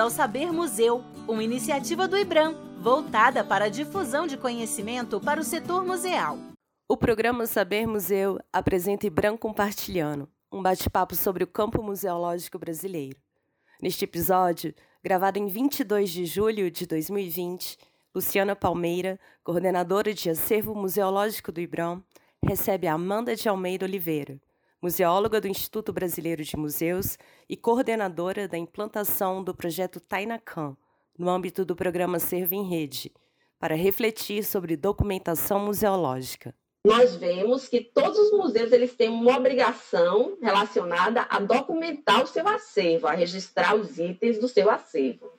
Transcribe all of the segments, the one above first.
ao Saber Museu, uma iniciativa do IBRAM, voltada para a difusão de conhecimento para o setor museal. O programa Saber Museu apresenta IBRAM Compartilhando, um bate-papo sobre o campo museológico brasileiro. Neste episódio, gravado em 22 de julho de 2020, Luciana Palmeira, coordenadora de acervo museológico do IBRAM, recebe Amanda de Almeida Oliveira, museóloga do Instituto Brasileiro de Museus e coordenadora da implantação do projeto Tainacan, no âmbito do programa Servo em Rede, para refletir sobre documentação museológica. Nós vemos que todos os museus eles têm uma obrigação relacionada a documentar o seu acervo, a registrar os itens do seu acervo.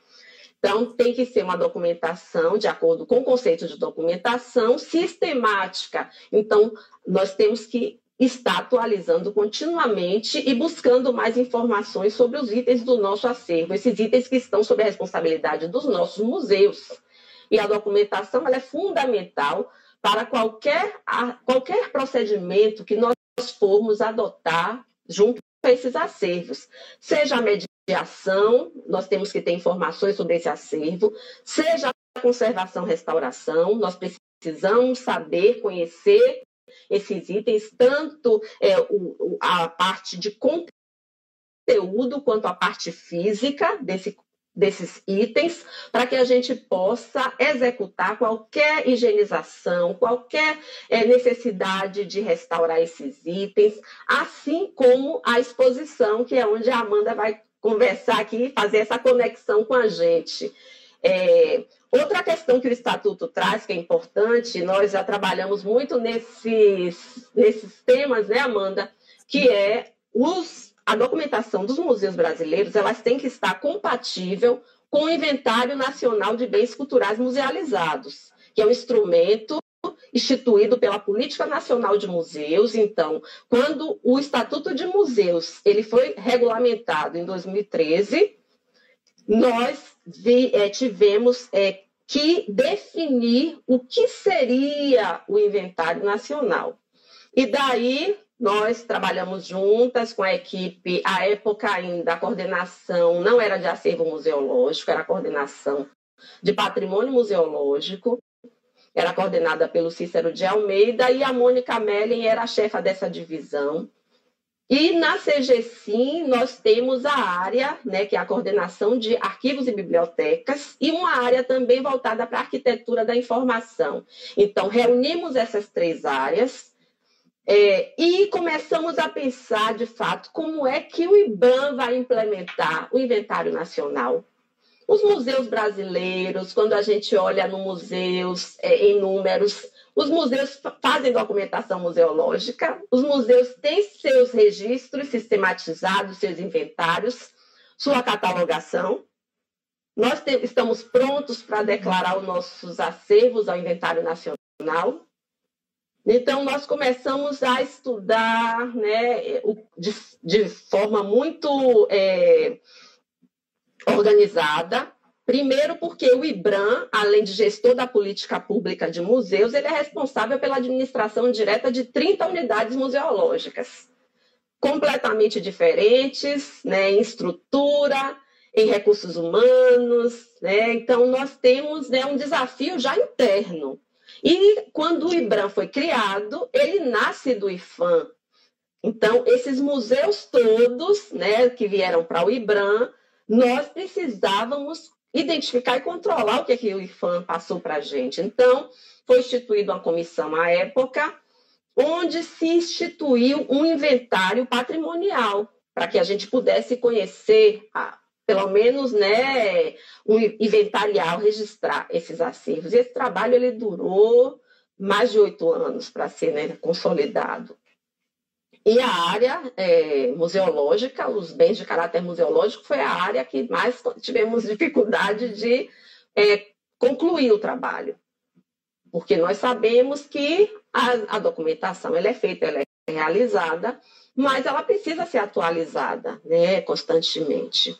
Então, tem que ser uma documentação de acordo com o conceito de documentação sistemática. Então, nós temos que está atualizando continuamente e buscando mais informações sobre os itens do nosso acervo, esses itens que estão sob a responsabilidade dos nossos museus. E a documentação é fundamental para qualquer, qualquer procedimento que nós formos adotar junto a esses acervos, seja a mediação, nós temos que ter informações sobre esse acervo, seja a conservação, restauração, nós precisamos saber, conhecer esses itens, tanto é, o, a parte de conteúdo quanto a parte física desse, desses itens, para que a gente possa executar qualquer higienização, qualquer é, necessidade de restaurar esses itens, assim como a exposição, que é onde a Amanda vai conversar aqui e fazer essa conexão com a gente. É, outra questão que o Estatuto traz, que é importante, nós já trabalhamos muito nesses, nesses temas, né, Amanda? Que é os, a documentação dos museus brasileiros, elas têm que estar compatível com o Inventário Nacional de Bens Culturais Musealizados, que é um instrumento instituído pela Política Nacional de Museus. Então, quando o Estatuto de Museus ele foi regulamentado em 2013, nós vi, é, tivemos é, que definir o que seria o inventário nacional. E daí nós trabalhamos juntas com a equipe, a época ainda a coordenação não era de acervo museológico, era coordenação de patrimônio museológico, era coordenada pelo Cícero de Almeida e a Mônica Mellen era a chefa dessa divisão. E na CGSIM nós temos a área, né, que é a coordenação de arquivos e bibliotecas, e uma área também voltada para a arquitetura da informação. Então, reunimos essas três áreas é, e começamos a pensar, de fato, como é que o IBAN vai implementar o inventário nacional. Os museus brasileiros, quando a gente olha no museus é, em números, os museus fazem documentação museológica, os museus têm seus registros sistematizados, seus inventários, sua catalogação. Nós estamos prontos para declarar os nossos acervos ao inventário nacional. Então, nós começamos a estudar né, de, de forma muito é, organizada Primeiro, porque o IBRAM, além de gestor da política pública de museus, ele é responsável pela administração direta de 30 unidades museológicas, completamente diferentes né, em estrutura, em recursos humanos. Né? Então, nós temos né, um desafio já interno. E quando o IBRAM foi criado, ele nasce do IFAM. Então, esses museus todos né, que vieram para o IBRAM, nós precisávamos identificar e controlar o que, é que o IFAM passou para a gente. Então, foi instituída uma comissão à época, onde se instituiu um inventário patrimonial, para que a gente pudesse conhecer, pelo menos, né, um inventariar, registrar esses acervos. E esse trabalho ele durou mais de oito anos para ser né, consolidado. E a área é, museológica, os bens de caráter museológico, foi a área que mais tivemos dificuldade de é, concluir o trabalho. Porque nós sabemos que a, a documentação ela é feita, ela é realizada, mas ela precisa ser atualizada né, constantemente.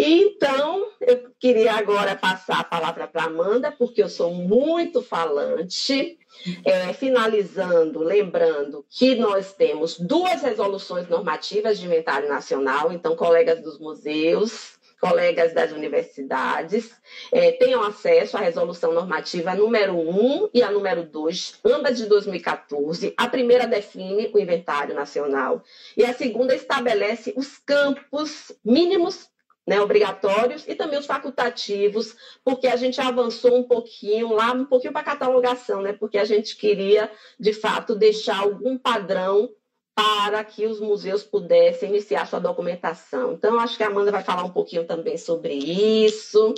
Então, eu queria agora passar a palavra para Amanda, porque eu sou muito falante. É, finalizando, lembrando que nós temos duas resoluções normativas de inventário nacional, então, colegas dos museus, colegas das universidades é, tenham acesso à resolução normativa número 1 e a número 2, ambas de 2014. A primeira define o inventário nacional e a segunda estabelece os campos mínimos né, obrigatórios e também os facultativos, porque a gente avançou um pouquinho lá, um pouquinho para catalogação, né, porque a gente queria, de fato, deixar algum padrão para que os museus pudessem iniciar sua documentação. Então, acho que a Amanda vai falar um pouquinho também sobre isso.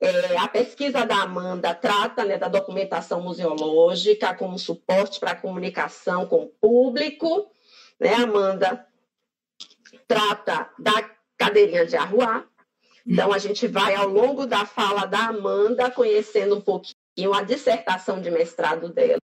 É, a pesquisa da Amanda trata né, da documentação museológica como suporte para a comunicação com o público. Né, Amanda trata da cadeirinha de arruar. Então, a gente vai, ao longo da fala da Amanda, conhecendo um pouquinho a dissertação de mestrado dela.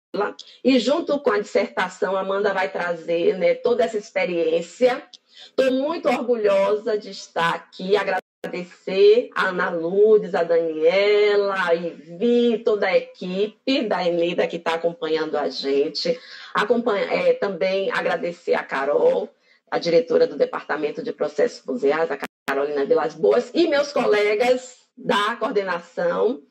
E, junto com a dissertação, a Amanda vai trazer né, toda essa experiência. Estou muito orgulhosa de estar aqui, agradecer a Ana Lourdes, a Daniela, a Ivi, toda a equipe da Emida que está acompanhando a gente. Acompanha, é, também agradecer a Carol, a diretora do Departamento de Processos Museais, a Carolina Vilas Boas, e meus colegas da coordenação,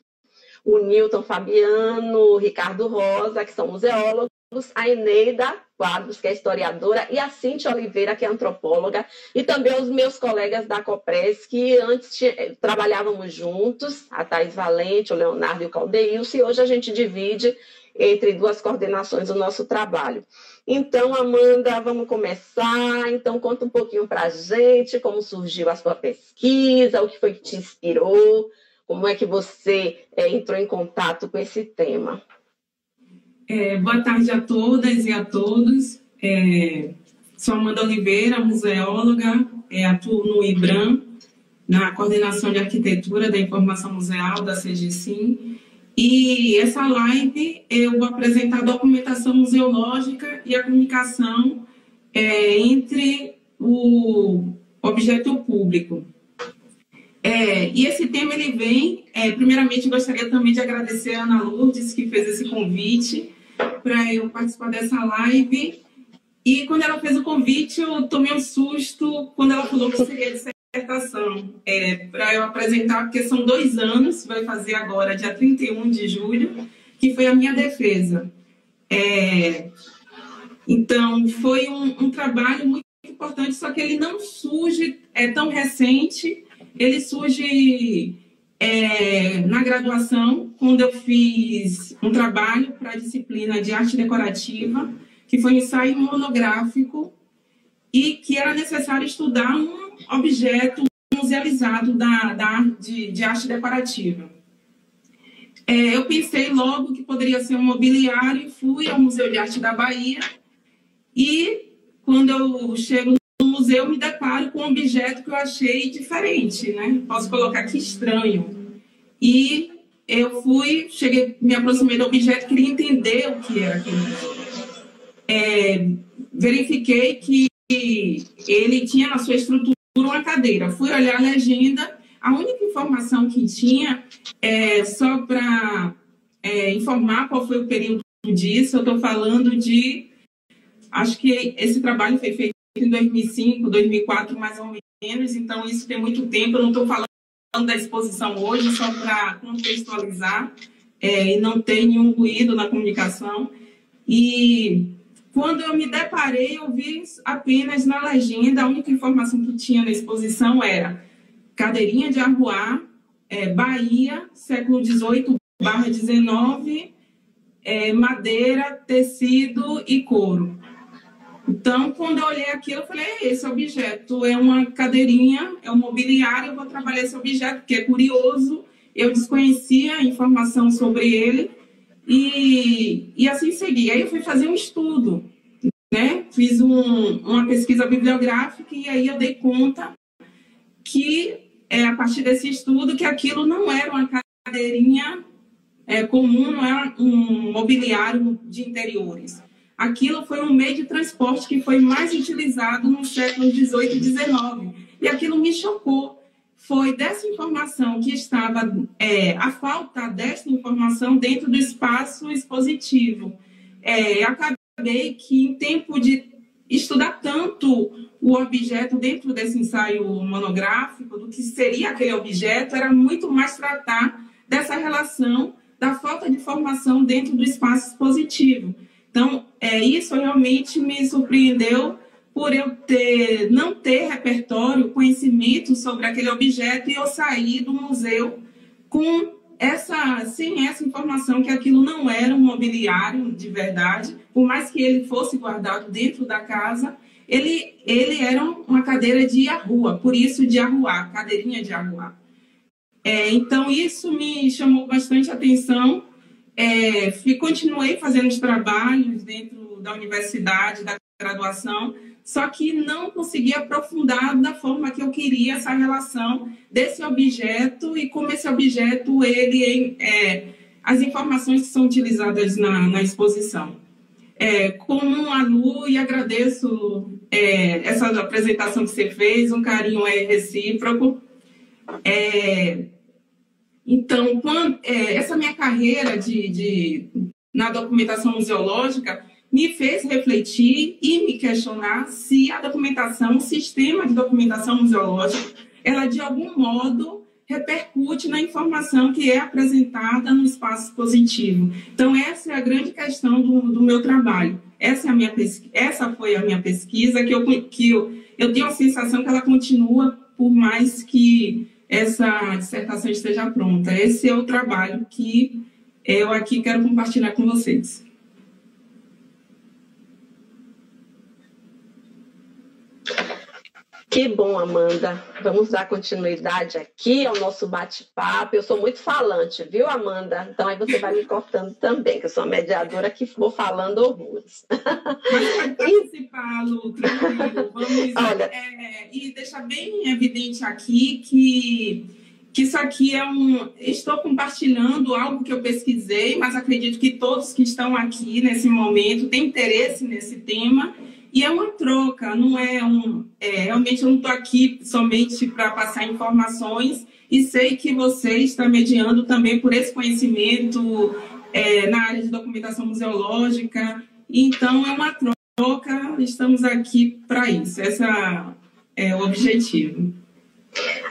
o Newton Fabiano, o Ricardo Rosa, que são museólogos, a Eneida Quadros, que é historiadora, e a Cintia Oliveira, que é antropóloga, e também os meus colegas da COPRES, que antes trabalhávamos juntos, a Thais Valente, o Leonardo e o Caldeilson, e hoje a gente divide entre duas coordenações o nosso trabalho. Então, Amanda, vamos começar. Então, conta um pouquinho para a gente como surgiu a sua pesquisa, o que foi que te inspirou, como é que você é, entrou em contato com esse tema. É, boa tarde a todas e a todos. É, sou Amanda Oliveira, museóloga, é, atuo no IBRAM, na coordenação de arquitetura da informação museal da CGSIM. E essa live eu vou apresentar a documentação museológica e a comunicação é, entre o objeto público. É, e esse tema ele vem, é, primeiramente gostaria também de agradecer a Ana Lourdes que fez esse convite para eu participar dessa live. E quando ela fez o convite, eu tomei um susto quando ela falou que seria dissertação é, para eu apresentar, porque são dois anos, vai fazer agora, dia 31 de julho, que foi a minha defesa. É, então, foi um, um, trabalho muito importante, só que ele não surge, é tão recente, ele surge é, na graduação, quando eu fiz um trabalho para a disciplina de arte decorativa, que foi um ensaio monográfico, e que era necessário estudar um objeto musealizado da, da de, de arte decorativa. É, eu pensei logo que poderia ser um mobiliário e fui ao Museu de Arte da Bahia. E quando eu chego museu, me deparo com um objeto que eu achei diferente, né? Posso colocar aqui estranho. E eu fui, cheguei, me aproximei do objeto, queria entender o que era aquele é, verifiquei que ele tinha na sua estrutura uma cadeira. Fui olhar a legenda, a única informação que tinha, é, só para é, informar qual foi o período disso, eu estou falando de. Acho que esse trabalho foi feito em 2005, 2004, mais ou menos, então isso tem muito tempo. Eu não estou falando da exposição hoje, só para contextualizar, é, e não ter nenhum ruído na comunicação. E quando eu me deparei, eu vi apenas na legenda, a única informação que tinha na exposição era cadeirinha de arruar, é, Bahia, século XVIII barra XIX, é, madeira, tecido e couro. Então, quando eu olhei aquilo, eu falei, esse objeto é uma cadeirinha, é um mobiliário, eu vou trabalhar esse objeto, porque é curioso, eu desconhecia a informação sobre ele, e, e assim segui. Aí eu fui fazer um estudo, né? Fiz um, uma pesquisa bibliográfica e aí eu dei conta que, é, a partir desse estudo, que aquilo não era uma cadeirinha é, comum, não era um mobiliário de interiores. Aquilo foi um meio de transporte que foi mais utilizado no século XVIII e XIX. E aquilo me chocou foi dessa informação que estava, é, a falta dessa informação dentro do espaço expositivo. É, acabei que, em tempo de estudar tanto o objeto dentro desse ensaio monográfico, do que seria aquele objeto, era muito mais tratar dessa relação da falta de formação dentro do espaço expositivo. Então, é, isso realmente me surpreendeu por eu ter, não ter repertório, conhecimento sobre aquele objeto e eu sair do museu com essa, sem essa informação que aquilo não era um mobiliário de verdade, por mais que ele fosse guardado dentro da casa, ele, ele era uma cadeira de arrua, por isso de arruar, cadeirinha de arruar. É, então, isso me chamou bastante atenção. É, fui, continuei fazendo os trabalhos dentro da universidade, da graduação, só que não consegui aprofundar da forma que eu queria essa relação desse objeto e como esse objeto, ele é, as informações que são utilizadas na, na exposição. É, como a Lu, e agradeço é, essa apresentação que você fez, um carinho é recíproco. É, então, quando, é, essa minha carreira de, de, na documentação museológica me fez refletir e me questionar se a documentação, o sistema de documentação museológica, ela de algum modo repercute na informação que é apresentada no espaço expositivo. Então, essa é a grande questão do, do meu trabalho. Essa, é a minha essa foi a minha pesquisa, que, eu, que eu, eu tenho a sensação que ela continua, por mais que essa dissertação esteja pronta. Esse é o trabalho que eu aqui quero compartilhar com vocês. Que bom, Amanda. Vamos dar continuidade aqui ao nosso bate-papo. Eu sou muito falante, viu, Amanda? Então aí você vai me cortando também, que eu sou a mediadora que vou falando horrores. Pode participar, Lu, tranquilo. Vamos Olha, é, e deixar bem evidente aqui que, que isso aqui é um. Estou compartilhando algo que eu pesquisei, mas acredito que todos que estão aqui nesse momento têm interesse nesse tema e é uma troca, não é um. É, realmente eu não estou aqui somente para passar informações, e sei que você está mediando também por esse conhecimento é, na área de documentação museológica. Então, é uma troca, estamos aqui para isso. Esse é o objetivo.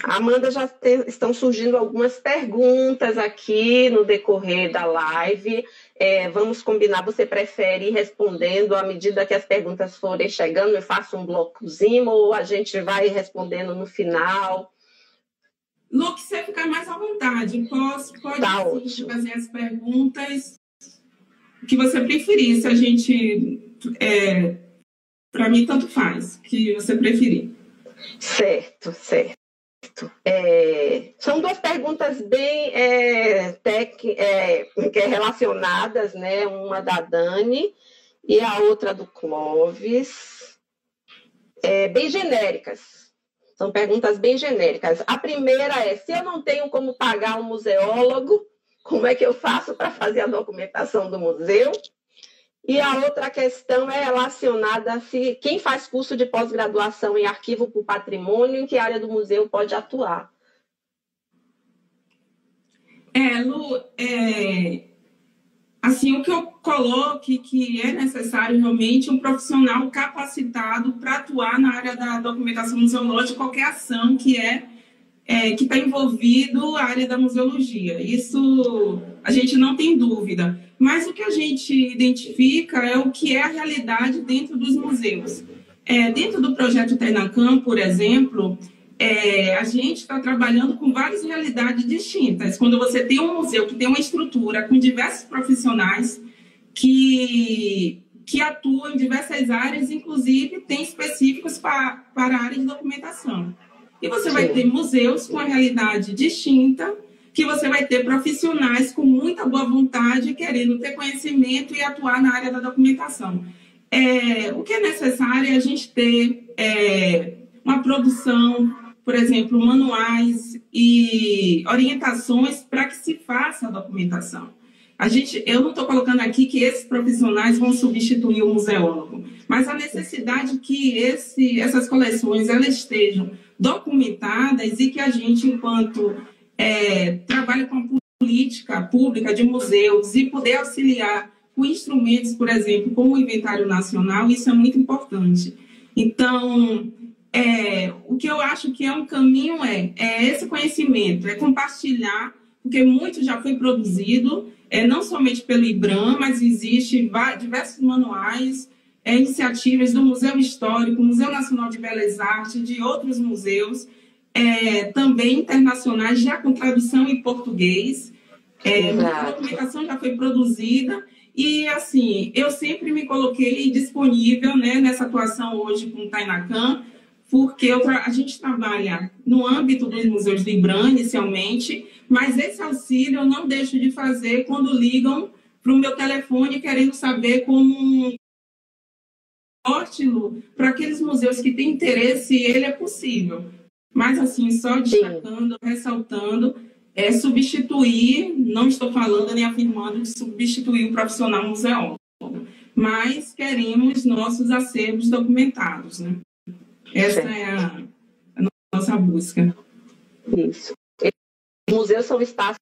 Amanda, já te, estão surgindo algumas perguntas aqui no decorrer da live. É, vamos combinar, você prefere ir respondendo à medida que as perguntas forem chegando? Eu faço um blocozinho ou a gente vai respondendo no final? Lu, que você ficar mais à vontade. Posso, pode tá fazer as perguntas que você preferir. Se a gente. É, Para mim, tanto faz, que você preferir. Certo, certo. É, são duas perguntas bem é, tec, é, é, relacionadas, né? Uma da Dani e a outra do Clóvis, é, bem genéricas. São perguntas bem genéricas. A primeira é: se eu não tenho como pagar um museólogo, como é que eu faço para fazer a documentação do museu? E a outra questão é relacionada a se quem faz curso de pós-graduação em arquivo por patrimônio, em que área do museu pode atuar. É, Lu, é, assim, o que eu coloco que é necessário realmente um profissional capacitado para atuar na área da documentação museológica, qualquer ação que é, é que está envolvido a área da museologia. Isso a gente não tem dúvida. Mas o que a gente identifica é o que é a realidade dentro dos museus. É, dentro do projeto Tenacam, por exemplo, é, a gente está trabalhando com várias realidades distintas. Quando você tem um museu que tem uma estrutura com diversos profissionais que, que atuam em diversas áreas, inclusive tem específicos para, para a área de documentação. E você vai ter museus com uma realidade distinta, que você vai ter profissionais com muita boa vontade, querendo ter conhecimento e atuar na área da documentação. É, o que é necessário é a gente ter é, uma produção, por exemplo, manuais e orientações para que se faça a documentação. A gente, eu não estou colocando aqui que esses profissionais vão substituir o museólogo, mas a necessidade que esse, essas coleções elas estejam documentadas e que a gente, enquanto é, trabalha com a política pública de museus e poder auxiliar com instrumentos, por exemplo, como o inventário nacional, isso é muito importante. Então, é, o que eu acho que é um caminho é, é esse conhecimento, é compartilhar, porque muito já foi produzido, é, não somente pelo IBRAM, mas existe diversos manuais, é, iniciativas do Museu Histórico, Museu Nacional de Belas Artes, de outros museus, é, também internacionais, já com tradução em português. É, a documentação já foi produzida e, assim, eu sempre me coloquei disponível né, nessa atuação hoje com o Tainacan, porque a gente trabalha no âmbito dos museus do IBRAM, inicialmente, mas esse auxílio eu não deixo de fazer quando ligam para o meu telefone querendo saber como ótimo para aqueles museus que têm interesse, ele é possível. Mas, assim, só destacando, Sim. ressaltando, é substituir, não estou falando nem afirmando de substituir o profissional museólogo, mas queremos nossos acervos documentados, né? Essa é a, a nossa busca. Isso. Os museus são espaços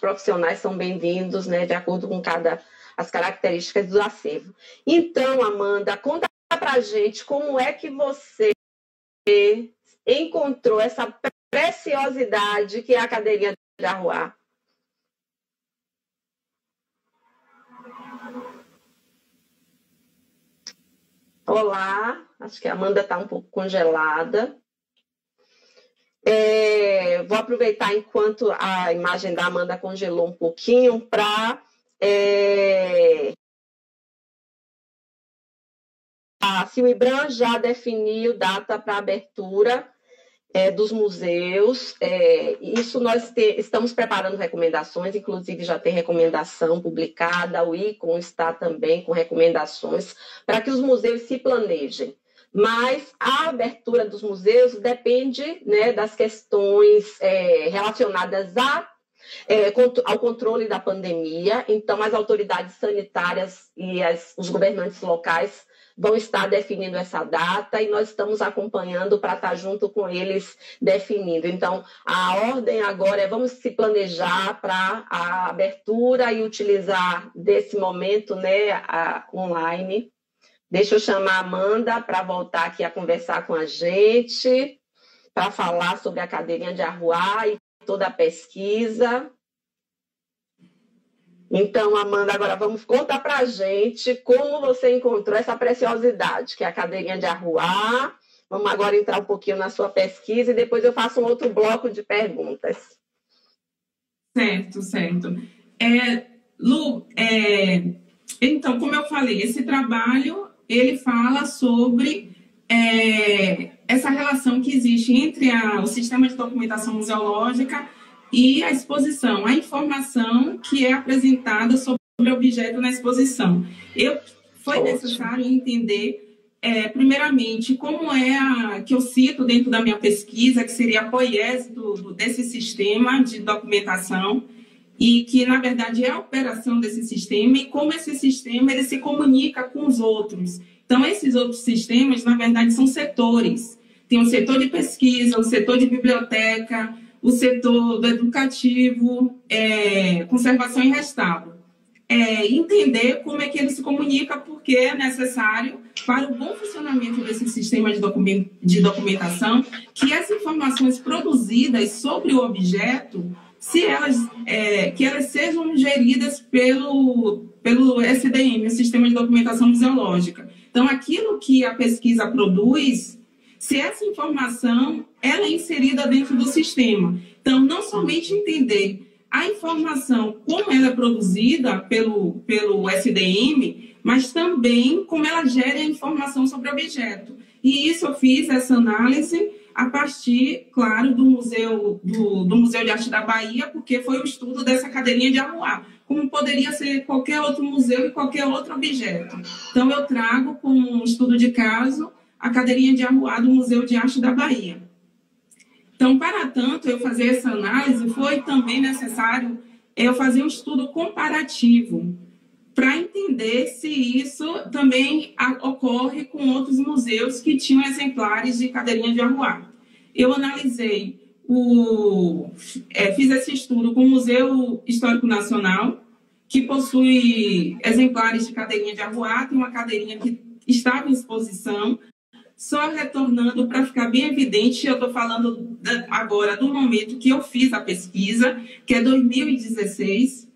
profissionais são bem-vindos, né, de acordo com cada as características do acervo. Então, Amanda, conta pra gente como é que você encontrou essa preciosidade que é a cadeirinha de arruar. Olá, acho que a Amanda está um pouco congelada. É, vou aproveitar enquanto a imagem da Amanda congelou um pouquinho para é, a Ibram já definiu data para abertura é, dos museus. É, isso nós te, estamos preparando recomendações, inclusive já tem recomendação publicada, o ICOM está também com recomendações para que os museus se planejem. Mas a abertura dos museus depende né, das questões é, relacionadas a é, ao controle da pandemia. Então, as autoridades sanitárias e as, os governantes locais vão estar definindo essa data e nós estamos acompanhando para estar junto com eles definindo. Então, a ordem agora é vamos se planejar para a abertura e utilizar desse momento né, a, online. Deixa eu chamar a Amanda para voltar aqui a conversar com a gente, para falar sobre a cadeirinha de arruar e toda a pesquisa. Então, Amanda, agora vamos contar para a gente como você encontrou essa preciosidade, que é a cadeirinha de arruar. Vamos agora entrar um pouquinho na sua pesquisa e depois eu faço um outro bloco de perguntas. Certo, certo. É, Lu, é, então, como eu falei, esse trabalho ele fala sobre é, essa relação que existe entre a, o sistema de documentação museológica e a exposição, a informação que é apresentada sobre o objeto na exposição. Eu, foi Ótimo. necessário entender, é, primeiramente, como é a, que eu cito dentro da minha pesquisa, que seria a poiese do, do, desse sistema de documentação, e que, na verdade, é a operação desse sistema e como esse sistema ele se comunica com os outros. Então, esses outros sistemas, na verdade, são setores. Tem o setor de pesquisa, o setor de biblioteca, o setor do educativo, é, conservação e restauro. É, entender como é que ele se comunica, porque é necessário para o bom funcionamento desse sistema de, document, de documentação que as informações produzidas sobre o objeto, se elas, é, que elas sejam geridas pelo, pelo SDM, o Sistema de Documentação Museológica. Então, aquilo que a pesquisa produz, se essa informação ela é inserida dentro do sistema. Então, não somente entender a informação, como ela é produzida pelo, pelo SDM, mas também como ela gera informação sobre o objeto. E isso eu fiz, essa análise, a partir, claro, do Museu, do, do Museu de Arte da Bahia, porque foi o estudo dessa cadeirinha de arruar como poderia ser qualquer outro museu e qualquer outro objeto. Então, eu trago com um estudo de caso a cadeirinha de arruar do Museu de Arte da Bahia. Então, para tanto, eu fazer essa análise, foi também necessário eu fazer um estudo comparativo para entender se isso também ocorre com outros museus que tinham exemplares de cadeirinha de arruar. Eu analisei o, é, fiz esse estudo com o Museu Histórico Nacional, que possui exemplares de cadeirinha de arruá, tem uma cadeirinha que estava em exposição, só retornando para ficar bem evidente, eu estou falando agora do momento que eu fiz a pesquisa, que é 2016.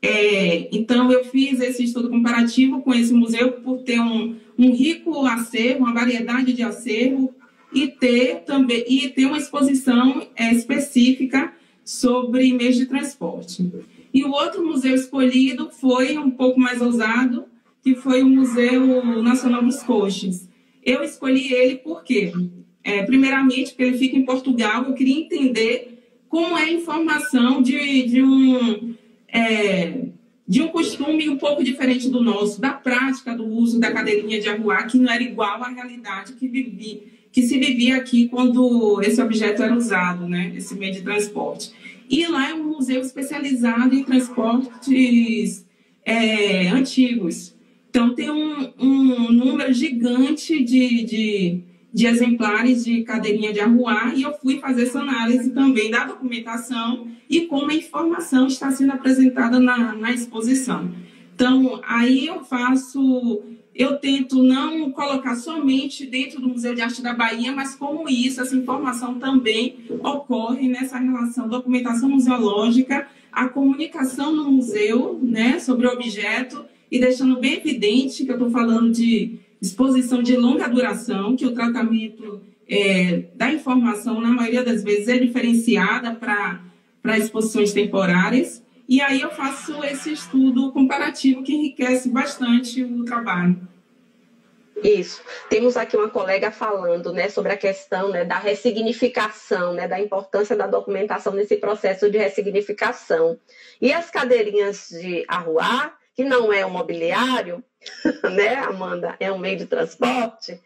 É, então, eu fiz esse estudo comparativo com esse museu por ter um, um rico acervo, uma variedade de acervo, e ter também e ter uma exposição é, específica sobre meios de transporte. E o outro museu escolhido foi um pouco mais ousado, que foi o Museu Nacional dos Coches. Eu escolhi ele porque, é, primeiramente, porque ele fica em Portugal, eu queria entender como é a informação de, de um. É, de um costume um pouco diferente do nosso, da prática do uso da cadeirinha de arruar, que não era igual à realidade que, vivi, que se vivia aqui quando esse objeto era usado, né, esse meio de transporte. E lá é um museu especializado em transportes é, antigos. Então, tem um, um número gigante de, de, de, exemplares de cadeirinha de arruar e eu fui fazer essa análise também da documentação e como a informação está sendo apresentada na, na exposição. Então, aí eu faço, eu tento não colocar somente dentro do Museu de Arte da Bahia, mas como isso, essa informação também ocorre nessa relação documentação museológica, a comunicação no museu, né, sobre o objeto e deixando bem evidente que eu estou falando de exposição de longa duração, que o tratamento é, da informação, na maioria das vezes, é diferenciada para exposições temporárias. E aí eu faço esse estudo comparativo que enriquece bastante o trabalho. Isso. Temos aqui uma colega falando né, sobre a questão né, da ressignificação, né, da importância da documentação nesse processo de ressignificação. E as cadeirinhas de arruar, que não é um mobiliário, né, Amanda, é um meio de transporte,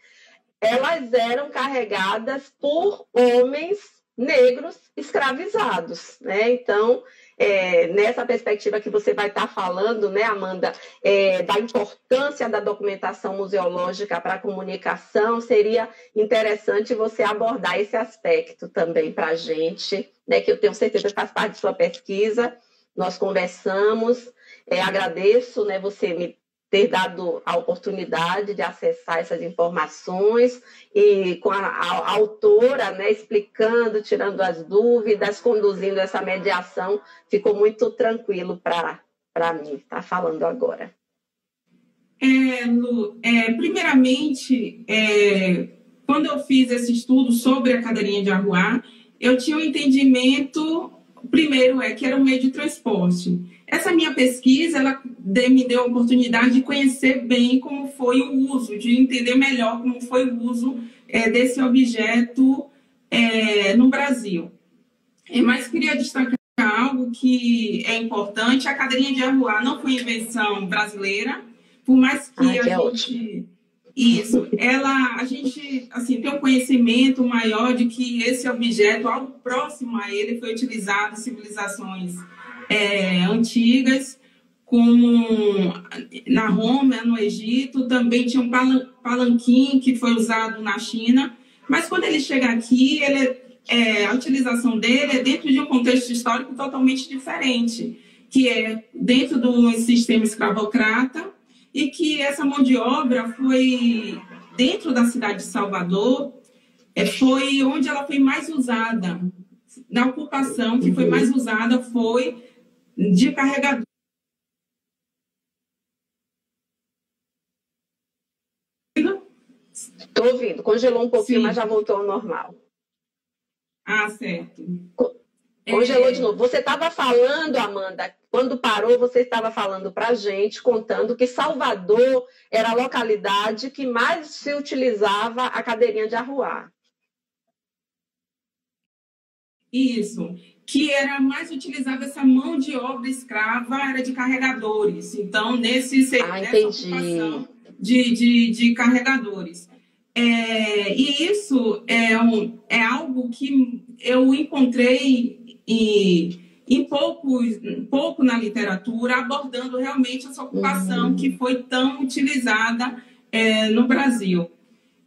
elas eram carregadas por homens negros escravizados, né? Então, é, nessa perspectiva que você vai estar falando, né, Amanda, é, da importância da documentação museológica para a comunicação, seria interessante você abordar esse aspecto também para a gente, né, que eu tenho certeza faz parte de sua pesquisa. Nós conversamos é, agradeço né, você me ter dado a oportunidade de acessar essas informações e com a, a, a autora né, explicando, tirando as dúvidas, conduzindo essa mediação, ficou muito tranquilo para mim estar tá falando agora. É, Lu, é, primeiramente, é, quando eu fiz esse estudo sobre a cadeirinha de arruar, eu tinha um entendimento, primeiro é que era um meio de transporte. Essa minha pesquisa, ela me deu a oportunidade de conhecer bem como foi o uso, de entender melhor como foi o uso é, desse objeto é, no Brasil. Mas queria destacar algo que é importante: a cadeirinha de arruar não foi invenção brasileira, por mais que Ai, a que gente. ótimo. Isso, ela, a gente assim, tem um conhecimento maior de que esse objeto, algo próximo a ele, foi utilizado em civilizações é, antigas, como na Roma, no Egito, também tinha um palanquim que foi usado na China, mas quando ele chega aqui, ele, é, a utilização dele é dentro de um contexto histórico totalmente diferente, que é dentro do sistema escravocrata, e que essa mão de obra foi dentro da cidade de Salvador, é, foi onde ela foi mais usada. Na ocupação que foi mais usada foi de carregador. Estou ouvindo. Congelou um pouquinho, Sim. mas já voltou ao normal. Ah, certo. Congelou é... de novo. Você estava falando, Amanda, quando parou, você estava falando para a gente, contando que Salvador era a localidade que mais se utilizava a cadeirinha de arruar. Isso que era mais utilizada essa mão de obra escrava era de carregadores. Então, nesse ah, ocupação de, de, de carregadores. É, e isso é, um, é algo que eu encontrei em, em pouco, pouco na literatura, abordando realmente essa ocupação uhum. que foi tão utilizada é, no Brasil.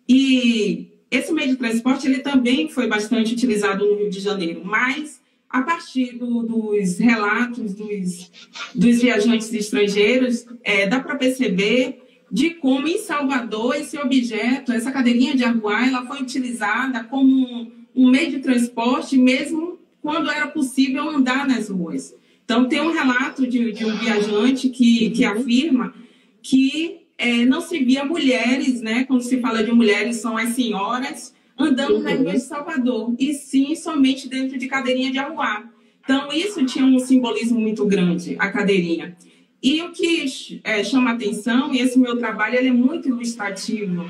E esse meio de transporte ele também foi bastante utilizado no Rio de Janeiro, mas a partir do, dos relatos dos, dos viajantes estrangeiros, é, dá para perceber de como em Salvador esse objeto, essa cadeirinha de arruar, ela foi utilizada como um meio de transporte, mesmo quando era possível andar nas ruas. Então, tem um relato de, de um viajante que, que afirma que é, não se via mulheres, né? Quando se fala de mulheres, são as senhoras andando uhum. nas ruas de Salvador, e sim somente dentro de cadeirinha de arruar. Então, isso tinha um simbolismo muito grande, a cadeirinha. E o que é, chama atenção, e esse meu trabalho ele é muito ilustrativo,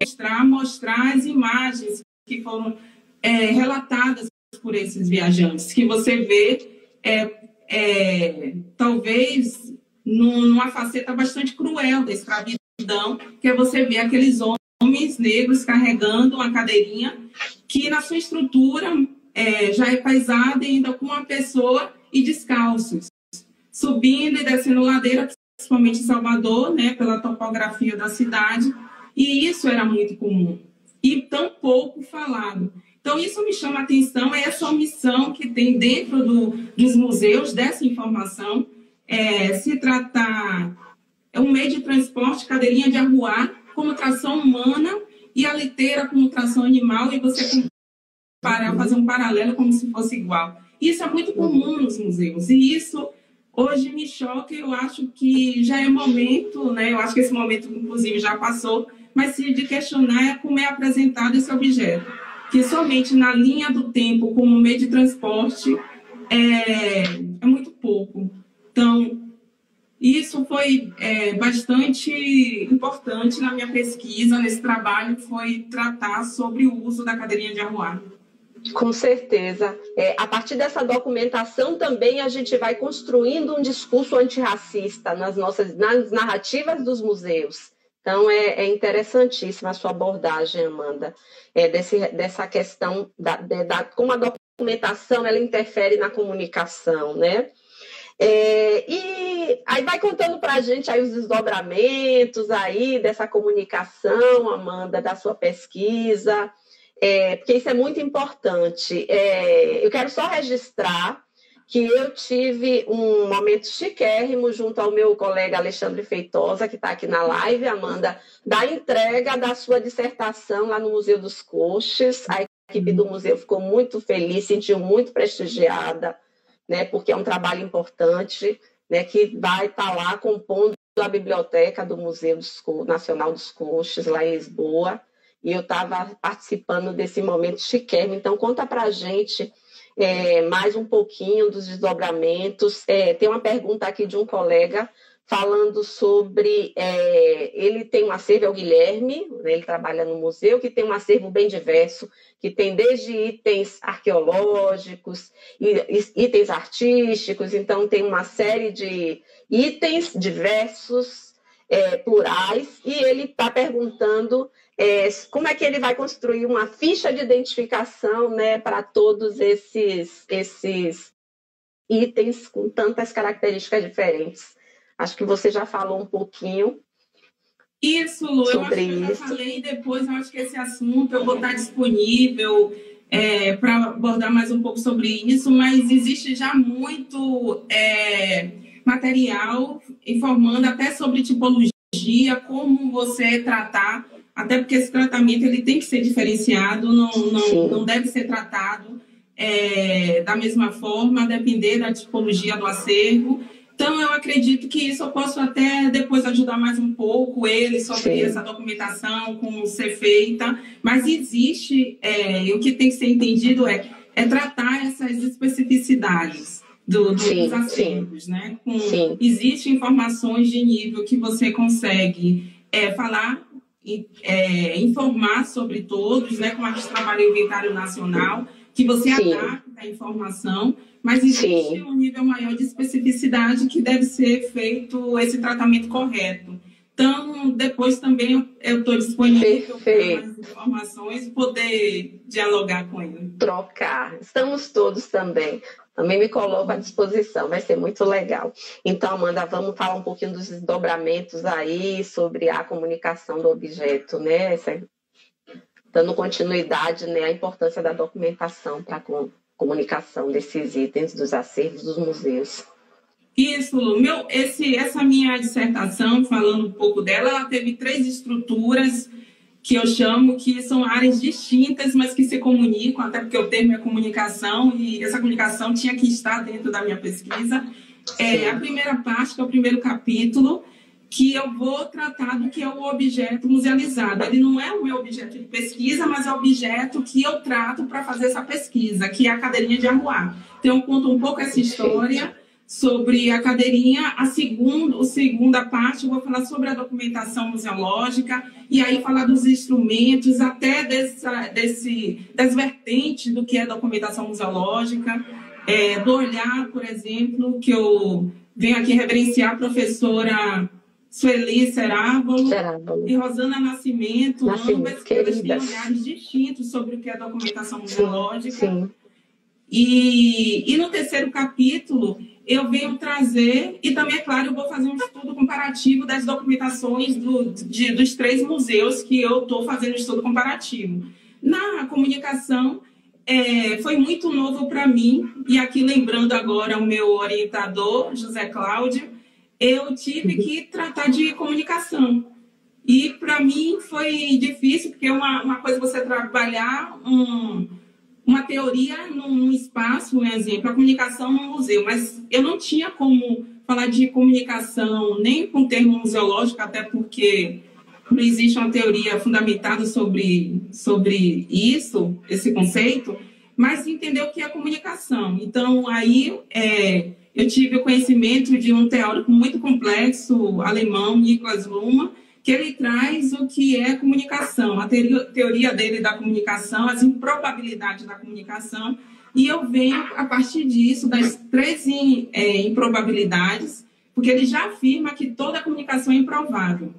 mostrar, mostrar as imagens que foram é, relatadas por esses viajantes, que você vê, é, é, talvez, numa faceta bastante cruel da escravidão, que é você ver aqueles homens negros carregando uma cadeirinha que, na sua estrutura, é, já é paisada ainda com uma pessoa e descalços subindo e descendo ladeira, principalmente em Salvador, né, pela topografia da cidade, e isso era muito comum e tão pouco falado. Então, isso me chama a atenção, é essa omissão que tem dentro do, dos museus dessa informação. É, se tratar é um meio de transporte, cadeirinha de arruar, como tração humana, e a liteira como tração animal, e você comparar, fazer um paralelo como se fosse igual. Isso é muito comum nos museus, e isso Hoje me choca, eu acho que já é momento, né? Eu acho que esse momento, inclusive, já passou, mas se de questionar é como é apresentado esse objeto, que somente na linha do tempo, como meio de transporte, é, é muito pouco. Então, isso foi é, bastante importante na minha pesquisa, nesse trabalho, foi tratar sobre o uso da cadeirinha de arruar. Com certeza. É, a partir dessa documentação também a gente vai construindo um discurso antirracista nas nossas nas narrativas dos museus. Então é, é interessantíssima a sua abordagem, Amanda, é, desse, dessa questão da, de, da, como a documentação ela interfere na comunicação, né? É, e aí vai contando para a gente aí os desdobramentos aí dessa comunicação, Amanda, da sua pesquisa é, porque isso é muito importante. É, eu quero só registrar que eu tive um momento chiquérrimo junto ao meu colega Alexandre Feitosa, que está aqui na live, Amanda, da entrega da sua dissertação lá no Museu dos Coches. A equipe do museu ficou muito feliz, sentiu muito prestigiada, né, porque é um trabalho importante, né, que vai estar tá lá compondo a biblioteca do Museu Nacional dos Coches, lá em Lisboa e eu estava participando desse momento chiquérrimo. Então, conta para a gente é, mais um pouquinho dos desdobramentos. É, tem uma pergunta aqui de um colega falando sobre. É, ele tem um acervo, é o Guilherme, né, ele trabalha no museu, que tem um acervo bem diverso, que tem desde itens arqueológicos, itens artísticos, então tem uma série de itens diversos, é, plurais, e ele está perguntando é, como é que ele vai construir uma ficha de identificação né, para todos esses, esses itens com tantas características diferentes. Acho que você já falou um pouquinho. Isso, Lu, sobre eu acho que eu já falei depois, eu acho que esse assunto eu vou estar disponível é, para abordar mais um pouco sobre isso, mas existe já muito é, material informando até sobre tipologia, como você tratar até porque esse tratamento ele tem que ser diferenciado, não, não, não deve ser tratado é, da mesma forma, depender da tipologia do acervo. Então, eu acredito que isso eu posso até depois ajudar mais um pouco ele sobre Sim. essa documentação, como ser feita, mas existe, é, o que tem que ser entendido é, é tratar essas especificidades do, dos sim, acervos, sim. né? Com, Existem informações de nível que você consegue é, falar é, informar sobre todos, né, como a gente trabalha o inventário nacional, que você Sim. adapta a informação, mas existe Sim. um nível maior de especificidade que deve ser feito esse tratamento correto. Então, depois também eu estou disponível para mais informações, poder dialogar com ele. Trocar. Estamos todos também. Também me coloco à disposição, vai ser muito legal. Então, Amanda, vamos falar um pouquinho dos desdobramentos aí sobre a comunicação do objeto, né? Dando continuidade né, à importância da documentação para a comunicação desses itens dos acervos dos museus. Isso, Lu. Meu, esse, essa minha dissertação, falando um pouco dela, ela teve três estruturas que eu chamo que são áreas distintas, mas que se comunicam, até porque o termo é comunicação, e essa comunicação tinha que estar dentro da minha pesquisa. É, a primeira parte, que é o primeiro capítulo, que eu vou tratar do que é o objeto musealizado. Ele não é o meu objeto de pesquisa, mas é o objeto que eu trato para fazer essa pesquisa, que é a cadeirinha de arruar. Então, eu conto um pouco essa história sobre a cadeirinha. A segunda, a segunda parte, eu vou falar sobre a documentação museológica e aí falar dos instrumentos, até dessa, desse, das vertentes do que é documentação museológica, é, do olhar, por exemplo, que eu venho aqui reverenciar a professora Sueli Cerábolo, e Rosana Nascimento, Nascimento ambas que elas têm olhares distintos sobre o que é documentação museológica. Sim, sim. E, e no terceiro capítulo, eu venho trazer, e também, é claro, eu vou fazer um estudo comparativo das documentações do, de, dos três museus que eu estou fazendo estudo comparativo. Na comunicação, é, foi muito novo para mim, e aqui lembrando agora o meu orientador, José Cláudio, eu tive que tratar de comunicação. E para mim foi difícil, porque uma, uma coisa é você trabalhar um, uma teoria num, num espaço, um exemplo, a comunicação no museu, mas eu não tinha como falar de comunicação nem com termo museológico, até porque não existe uma teoria fundamentada sobre, sobre isso, esse conceito, mas entender o que é comunicação. Então, aí é, eu tive o conhecimento de um teórico muito complexo, alemão, Niklas Luhmann, que ele traz o que é comunicação, a teoria dele da comunicação, as improbabilidades da comunicação, e eu venho, a partir disso, das três é, improbabilidades, porque ele já afirma que toda comunicação é improvável.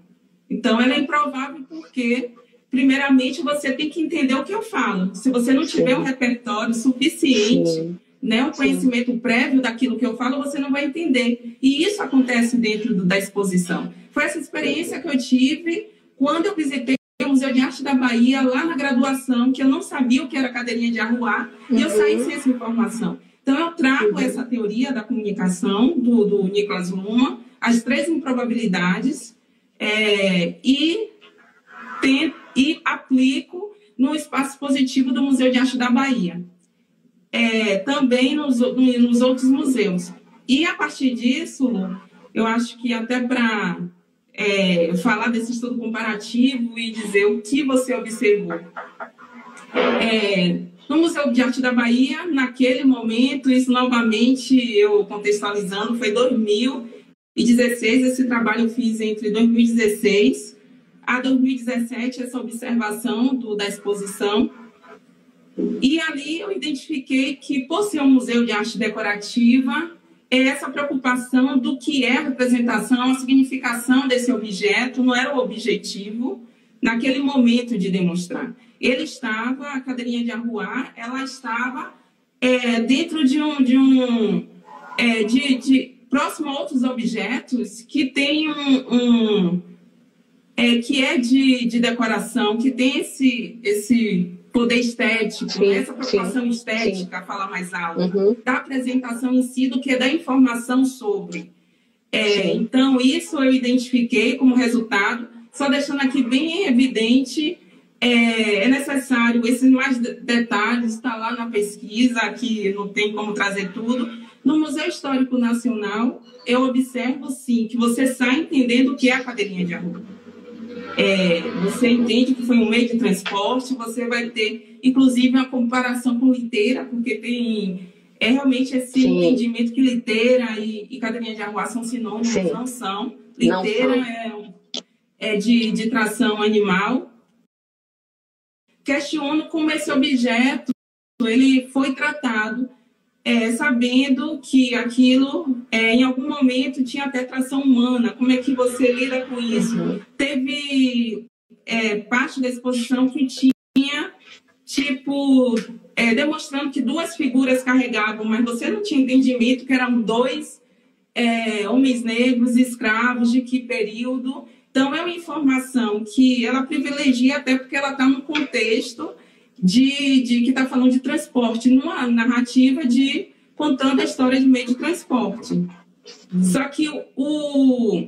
Então, ela é improvável porque, primeiramente, você tem que entender o que eu falo. Se você não tiver um repertório suficiente... Né, um conhecimento Sim. prévio daquilo que eu falo, você não vai entender. E isso acontece dentro do, da exposição. Foi essa experiência que eu tive quando eu visitei o Museu de Arte da Bahia, lá na graduação, que eu não sabia o que era cadeirinha de arruar, uhum. e eu saí uhum. sem essa informação. Então, eu trago uhum. essa teoria da comunicação do, do Nicolas Luma, as três improbabilidades, é, e, tento, e aplico no espaço positivo do Museu de Arte da Bahia é, também nos, nos outros museus. E a partir disso, eu acho que até para é, falar desse estudo comparativo e dizer o que você observou. É, no Museu de Arte da Bahia, naquele momento, isso novamente eu contextualizando, foi 2016, esse trabalho eu fiz entre 2016 a 2017, essa observação do, da exposição. E ali eu identifiquei que, por ser um museu de arte decorativa, é essa preocupação do que é a representação, a significação desse objeto, não era o objetivo naquele momento de demonstrar. Ele estava, a cadeirinha de arruar, ela estava é, dentro de um, de um é, de, de, próximo a outros objetos que tem um, um é, que é de, de decoração, que tem esse, esse poder estético, sim, essa preocupação sim, estética, sim. falar mais alto, uhum. da apresentação em si do que da informação sobre. É, então, isso eu identifiquei como resultado, só deixando aqui bem evidente, é, é necessário esses mais detalhes, está lá na pesquisa, que não tem como trazer tudo. No Museu Histórico Nacional, eu observo, sim, que você sai entendendo o que é a cadeirinha de arruda é, você entende que foi um meio de transporte, você vai ter, inclusive, uma comparação com liteira, porque tem é realmente esse Sim. entendimento que liteira e, e cadeirinha de arruar são sinônimos, Sim. não são. Liteira não são. é, é de, de tração animal. Questiono como esse objeto ele foi tratado é, sabendo que aquilo, é, em algum momento, tinha até tração humana. Como é que você lida com isso? Uhum. Teve é, parte da exposição que tinha, tipo, é, demonstrando que duas figuras carregavam, mas você não tinha entendimento que eram dois é, homens negros escravos, de que período. Então, é uma informação que ela privilegia até porque ela está no contexto de, de que está falando de transporte, numa narrativa de contando a história de meio de transporte. Só que o,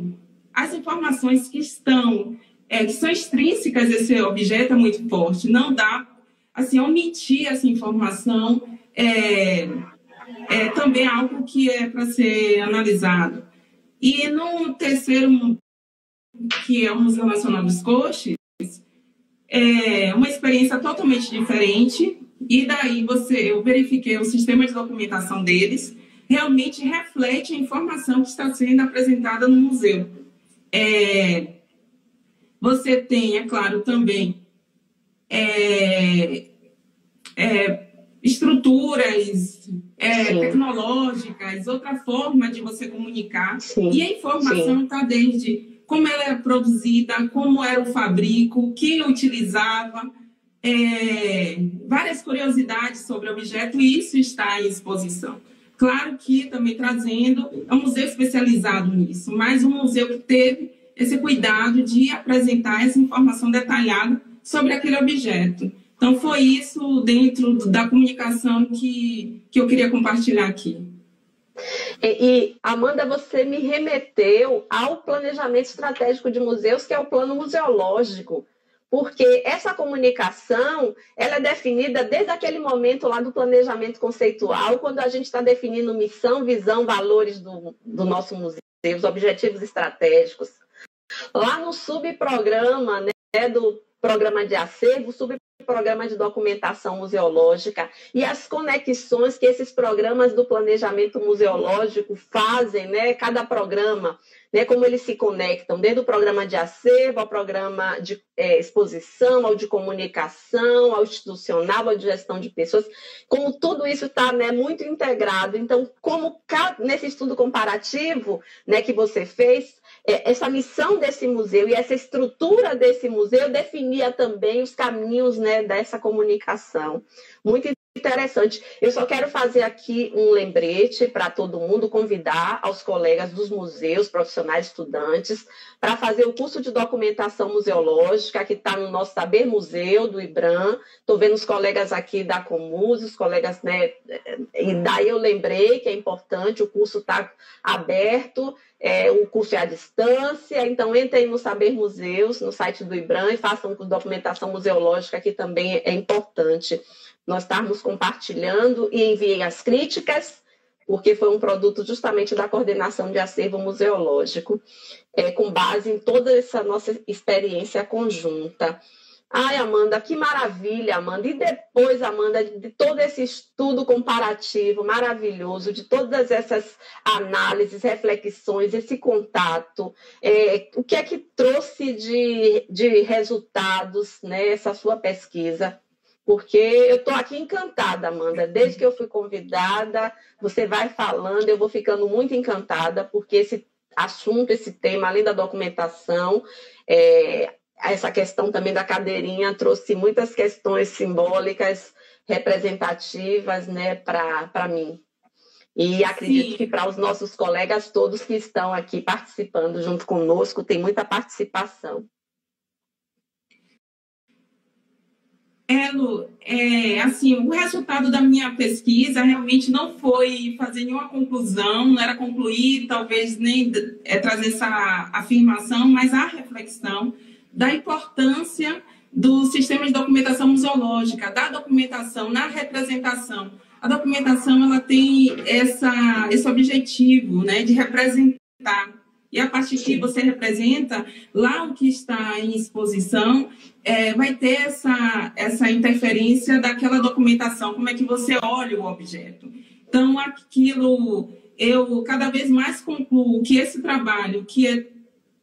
as informações que estão, é, que são extrínsecas esse objeto é muito forte. Não dá, assim, omitir essa informação é, é também algo que é para ser analisado. E no terceiro, que é o Museu Nacional dos Coxes, é uma experiência totalmente diferente. E daí você, eu verifiquei o sistema de documentação deles, realmente reflete a informação que está sendo apresentada no museu. É, você tem, é claro, também é, é, estruturas é, tecnológicas, outra forma de você comunicar. Sim. E a informação está desde como ela é produzida, como era o fabrico, quem utilizava, é, várias curiosidades sobre o objeto, e isso está em exposição. Claro que também trazendo, é um museu especializado nisso, mas um museu que teve esse cuidado de apresentar essa informação detalhada sobre aquele objeto. Então, foi isso dentro da comunicação que, que eu queria compartilhar aqui. E, e, Amanda, você me remeteu ao planejamento estratégico de museus, que é o plano museológico porque essa comunicação ela é definida desde aquele momento lá do planejamento conceitual, quando a gente está definindo missão, visão, valores do, do nosso museu, os objetivos estratégicos. Lá no subprograma né, do programa de acervo, subprograma de documentação museológica e as conexões que esses programas do planejamento museológico fazem, né? Cada programa né, como eles se conectam, desde o programa de acervo ao programa de é, exposição, ao de comunicação, ao institucional, ao de gestão de pessoas, como tudo isso está né, muito integrado. Então, como nesse estudo comparativo né, que você fez, essa missão desse museu e essa estrutura desse museu definia também os caminhos né, dessa comunicação. Muito interessante. Eu só quero fazer aqui um lembrete para todo mundo, convidar aos colegas dos museus, profissionais, estudantes, para fazer o curso de documentação museológica, que está no nosso Saber Museu do IBRAM. Estou vendo os colegas aqui da Comus, os colegas, né? E daí eu lembrei que é importante, o curso está aberto, é, o curso é à distância, então entrem no Saber Museus, no site do IBRAM, e façam documentação museológica, que também é importante nós estarmos compartilhando e enviei as críticas, porque foi um produto justamente da coordenação de acervo museológico, é, com base em toda essa nossa experiência conjunta. Ai, Amanda, que maravilha, Amanda. E depois, Amanda, de todo esse estudo comparativo maravilhoso, de todas essas análises, reflexões, esse contato, é, o que é que trouxe de, de resultados nessa né, sua pesquisa? Porque eu estou aqui encantada, Amanda. Desde que eu fui convidada, você vai falando, eu vou ficando muito encantada, porque esse assunto, esse tema, além da documentação, é, essa questão também da cadeirinha trouxe muitas questões simbólicas, representativas, né, para mim. E acredito Sim. que para os nossos colegas todos que estão aqui participando junto conosco, tem muita participação. É, assim, o resultado da minha pesquisa realmente não foi fazer nenhuma conclusão, não era concluir, talvez nem é, trazer essa afirmação, mas a reflexão da importância do sistema de documentação museológica, da documentação na representação. A documentação ela tem essa, esse objetivo né, de representar e a partir que você representa, lá o que está em exposição é, vai ter essa, essa interferência daquela documentação, como é que você olha o objeto. Então, aquilo, eu cada vez mais concluo que esse trabalho, que é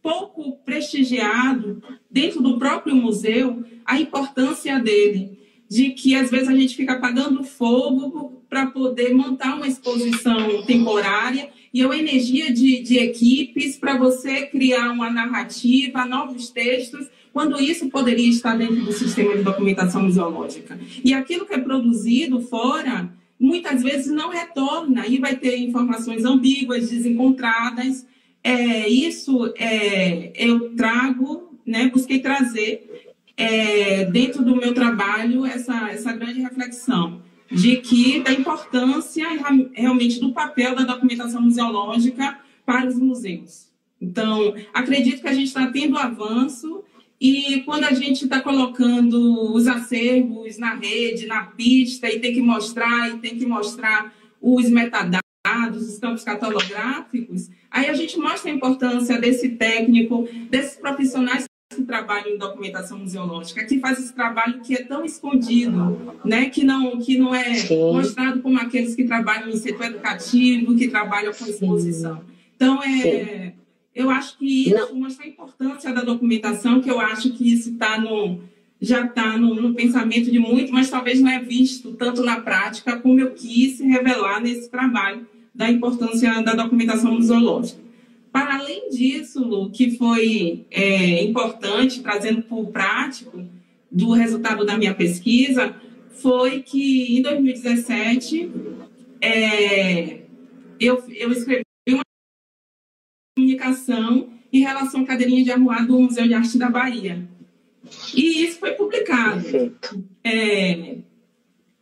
pouco prestigiado dentro do próprio museu, a importância dele, de que às vezes a gente fica apagando fogo para poder montar uma exposição temporária e a energia de, de equipes para você criar uma narrativa, novos textos, quando isso poderia estar dentro do sistema de documentação museológica. E aquilo que é produzido fora, muitas vezes não retorna e vai ter informações ambíguas, desencontradas. é, isso é, eu trago, né, busquei trazer é, dentro do meu trabalho essa, essa grande reflexão de que da importância realmente do papel da documentação museológica para os museus. Então, acredito que a gente está tendo avanço e quando a gente está colocando os acervos na rede, na pista, e tem que mostrar, e tem que mostrar os metadados, os campos catalográficos, aí a gente mostra a importância desse técnico, desses profissionais que trabalham em documentação museológica, que faz esse trabalho que é tão escondido, né? que, não, que não é Sim. mostrado como aqueles que trabalham em setor educativo, que trabalham com exposição. Então, é, eu acho que isso não. mostra a importância da documentação, que eu acho que isso está no já está no, no, pensamento de muito, mas talvez não é visto tanto na prática como eu quis revelar nesse trabalho da importância da documentação museológica. Para além disso, Lu, que foi é, importante, trazendo para o prático do resultado da minha pesquisa, foi que em 2017 é, eu, eu escrevi uma comunicação em relação à cadeirinha de arruar do Museu de Arte da Bahia. E isso foi publicado. É,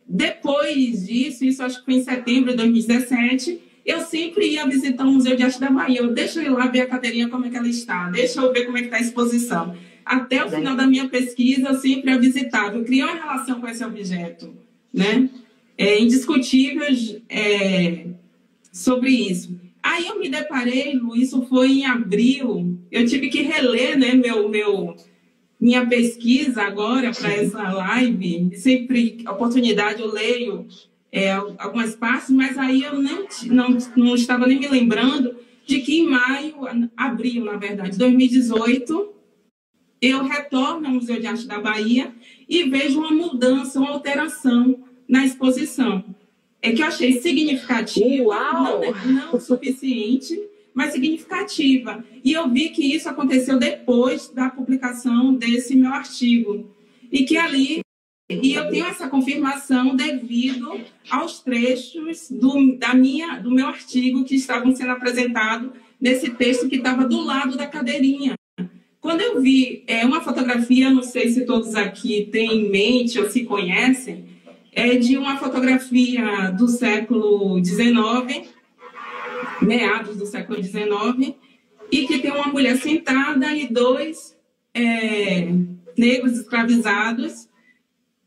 depois disso, isso acho que foi em setembro de 2017, eu sempre ia visitar o Museu de Arte da Bahia. Eu, deixa eu ir lá ver a cadeirinha como é que ela está, deixa eu ver como é que está a exposição. Até o final da minha pesquisa, eu sempre ia visitar. Eu criei uma relação com esse objeto, né? É indiscutível é, sobre isso. Aí eu me deparei, Lu, isso foi em abril, eu tive que reler, né, meu, meu, minha pesquisa agora para essa live. Sempre, oportunidade, eu leio é, algumas partes, mas aí eu não, não, não estava nem me lembrando de que em maio, abril, na verdade, 2018, eu retorno ao Museu de Arte da Bahia e vejo uma mudança, uma alteração na exposição. É que eu achei significativa, não, não suficiente, mas significativa. E eu vi que isso aconteceu depois da publicação desse meu artigo. E que ali e eu tenho essa confirmação devido aos trechos do, da minha, do meu artigo que estavam sendo apresentados nesse texto que estava do lado da cadeirinha. Quando eu vi é, uma fotografia, não sei se todos aqui têm em mente ou se conhecem, é de uma fotografia do século XIX, meados do século XIX, e que tem uma mulher sentada e dois é, negros escravizados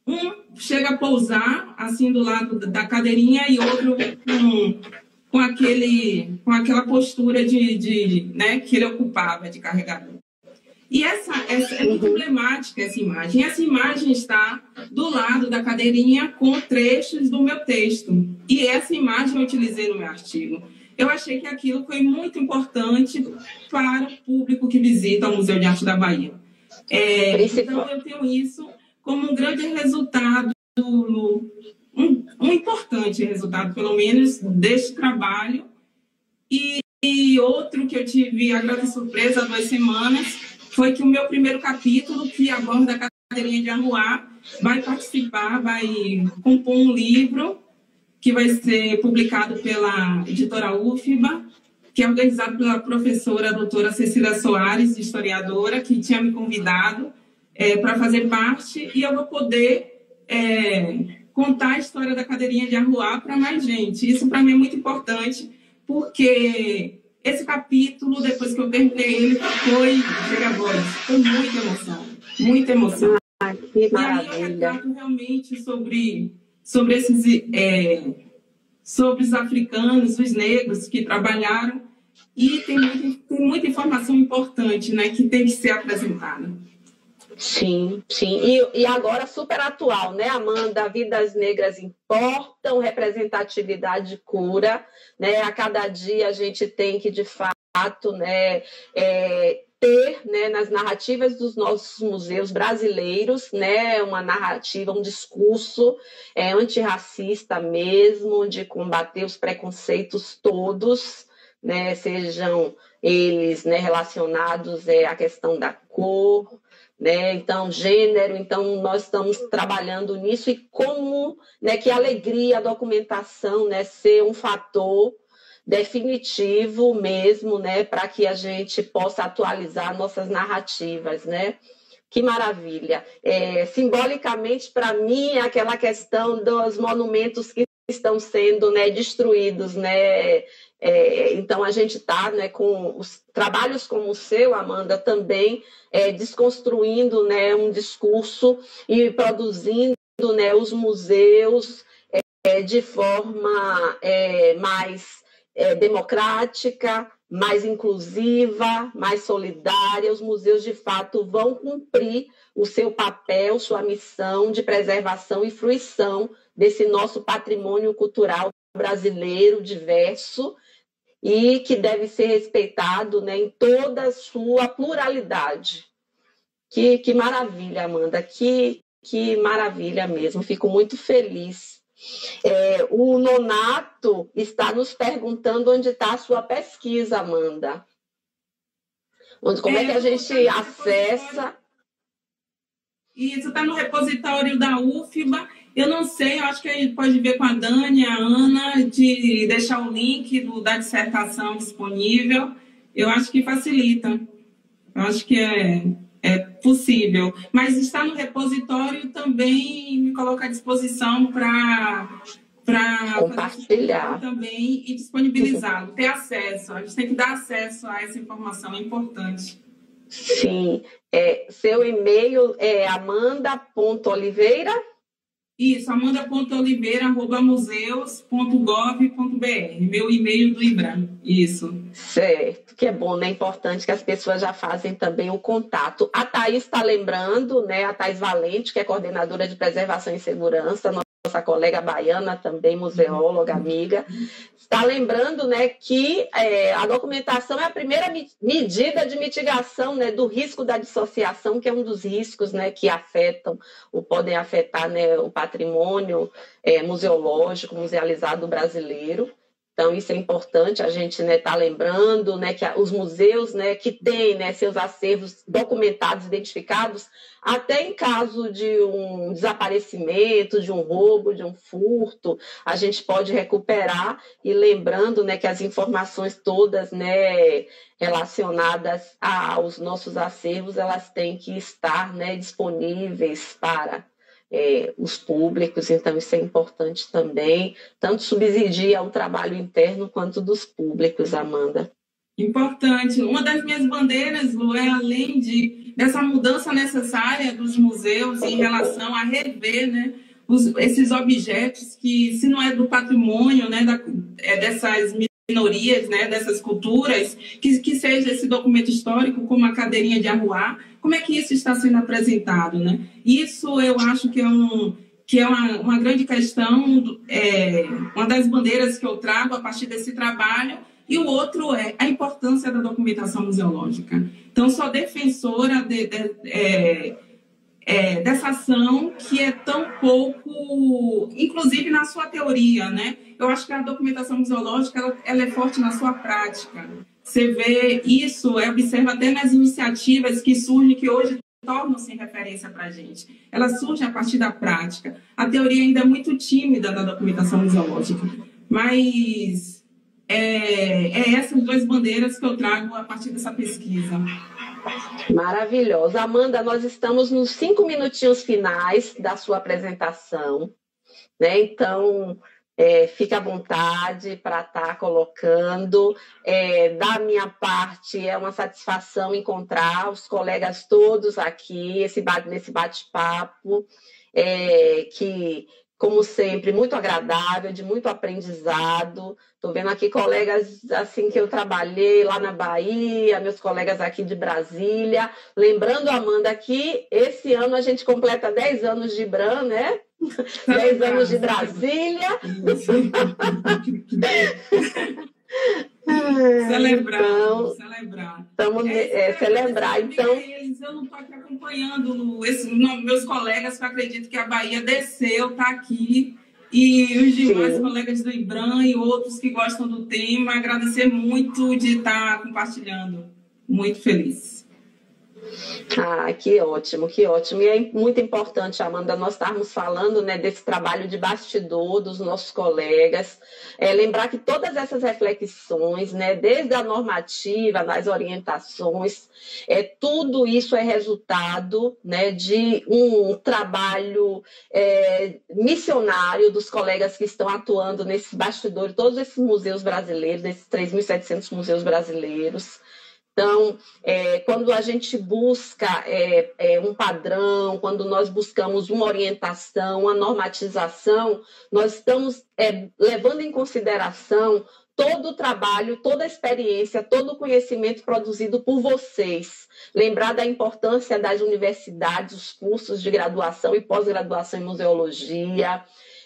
um chega a pousar assim do lado da cadeirinha e outro com, com, aquele, com aquela postura de, de, né, que ele ocupava de carregador. E essa, essa é muito uhum. emblemática essa imagem. Essa imagem está do lado da cadeirinha com trechos do meu texto. E essa imagem eu utilizei no meu artigo. Eu achei que aquilo foi muito importante para o público que visita o Museu de Arte da Bahia. É, então, eu tenho isso como um grande resultado, um, um importante resultado, pelo menos, deste trabalho. E, e outro que eu tive a grande surpresa há duas semanas foi que o meu primeiro capítulo, que a cadeirinha de Arruá, vai participar, vai compor um livro que vai ser publicado pela editora UFBA, que é organizado pela professora doutora Cecília Soares, historiadora, que tinha me convidado é, para fazer parte e eu vou poder é, contar a história da cadeirinha de arruar para mais gente. Isso para mim é muito importante, porque esse capítulo, depois que eu terminei ele, foi, chega a voz, foi muita emoção, muita emoção. Ah, que maravilha. E aí eu retrato realmente sobre, sobre esses... É, sobre os africanos, os negros que trabalharam e tem muita, tem muita informação importante né, que tem que ser apresentada. Sim, sim. E, e agora super atual, né, Amanda? Vidas negras importam, representatividade cura, né? A cada dia a gente tem que, de fato, né, é, ter né, nas narrativas dos nossos museus brasileiros né, uma narrativa, um discurso é, antirracista mesmo, de combater os preconceitos todos, né, sejam eles né, relacionados é, à questão da cor, né? Então, gênero, então nós estamos trabalhando nisso e como, né, que alegria a documentação, né, ser um fator, definitivo mesmo, né, para que a gente possa atualizar nossas narrativas, né? Que maravilha! É, simbolicamente, para mim, aquela questão dos monumentos que estão sendo né, destruídos, né? É, então a gente está né, com os trabalhos como o seu, Amanda, também é, desconstruindo né, um discurso e produzindo né, os museus é, de forma é, mais é, democrática, mais inclusiva, mais solidária. Os museus, de fato, vão cumprir o seu papel, sua missão de preservação e fruição desse nosso patrimônio cultural brasileiro diverso e que deve ser respeitado né, em toda a sua pluralidade. Que, que maravilha, Amanda, que, que maravilha mesmo. Fico muito feliz. É, o Nonato está nos perguntando onde está a sua pesquisa, Amanda. Onde, como é, é que a gente acessa? Isso está no repositório da UFBA eu não sei, eu acho que a gente pode ver com a Dani, a Ana, de deixar o link do, da dissertação disponível. Eu acho que facilita. Eu acho que é, é possível. Mas está no repositório também me coloca à disposição para para compartilhar também e disponibilizá-lo, ter acesso. A gente tem que dar acesso a essa informação, é importante. Sim. É, seu e-mail é amanda.oliveira isso, amanda.oliveira.museus.gov.br, meu e-mail do IBRAM. Isso. Certo, que é bom, né? É importante que as pessoas já fazem também o contato. A Thais está lembrando, né? A Thais Valente, que é coordenadora de preservação e segurança, nossa colega baiana também, museóloga, amiga, está lembrando né, que é, a documentação é a primeira medida de mitigação né, do risco da dissociação, que é um dos riscos né, que afetam ou podem afetar né, o patrimônio é, museológico, musealizado brasileiro. Então, isso é importante a gente estar né, tá lembrando né, que os museus né, que têm né, seus acervos documentados, identificados, até em caso de um desaparecimento, de um roubo, de um furto, a gente pode recuperar e lembrando né, que as informações todas né, relacionadas aos nossos acervos, elas têm que estar né, disponíveis para é, os públicos, então isso é importante também, tanto subsidia o trabalho interno quanto dos públicos, Amanda. Importante. Uma das minhas bandeiras, Lu, é além de, dessa mudança necessária dos museus em relação a rever né, os, esses objetos que, se não é do patrimônio né, da, é dessas minorias, né, dessas culturas, que, que seja esse documento histórico como a cadeirinha de arruar, como é que isso está sendo apresentado, né? Isso eu acho que é um que é uma, uma grande questão, é, uma das bandeiras que eu trago a partir desse trabalho, e o outro é a importância da documentação museológica. Então, sou defensora de, de, é, é, dessa ação que é tão pouco, inclusive na sua teoria, né? Eu acho que a documentação museológica ela, ela é forte na sua prática. Você vê isso, observa até nas iniciativas que surgem, que hoje tornam-se referência para a gente. Ela surge a partir da prática. A teoria ainda é muito tímida da documentação museológica, mas é, é essas duas bandeiras que eu trago a partir dessa pesquisa. Maravilhosa. Amanda, nós estamos nos cinco minutinhos finais da sua apresentação, né? Então, é, fique à vontade para estar tá colocando. É, da minha parte, é uma satisfação encontrar os colegas todos aqui esse, nesse bate-papo, é, que, como sempre, muito agradável, de muito aprendizado. Estou vendo aqui colegas assim que eu trabalhei lá na Bahia, meus colegas aqui de Brasília. Lembrando, Amanda, que esse ano a gente completa 10 anos de Bran, né? 10 anos de Brasília. celebrar, então, celebrar. Estamos é, é, celebrar, então. Eles, eu não estou aqui acompanhando esse, meus colegas que acreditam que a Bahia desceu, está aqui. E os demais Sim. colegas do IBRAM e outros que gostam do tema, agradecer muito de estar compartilhando. Muito feliz. Ah, que ótimo, que ótimo. E é muito importante, Amanda, nós estarmos falando né, desse trabalho de bastidor dos nossos colegas. É, lembrar que todas essas reflexões, né, desde a normativa, das orientações, é, tudo isso é resultado né, de um trabalho é, missionário dos colegas que estão atuando nesses bastidores, todos esses museus brasileiros, desses 3.700 museus brasileiros. Então, é, quando a gente busca é, é, um padrão, quando nós buscamos uma orientação, uma normatização, nós estamos é, levando em consideração todo o trabalho, toda a experiência, todo o conhecimento produzido por vocês. Lembrar da importância das universidades, os cursos de graduação e pós-graduação em museologia,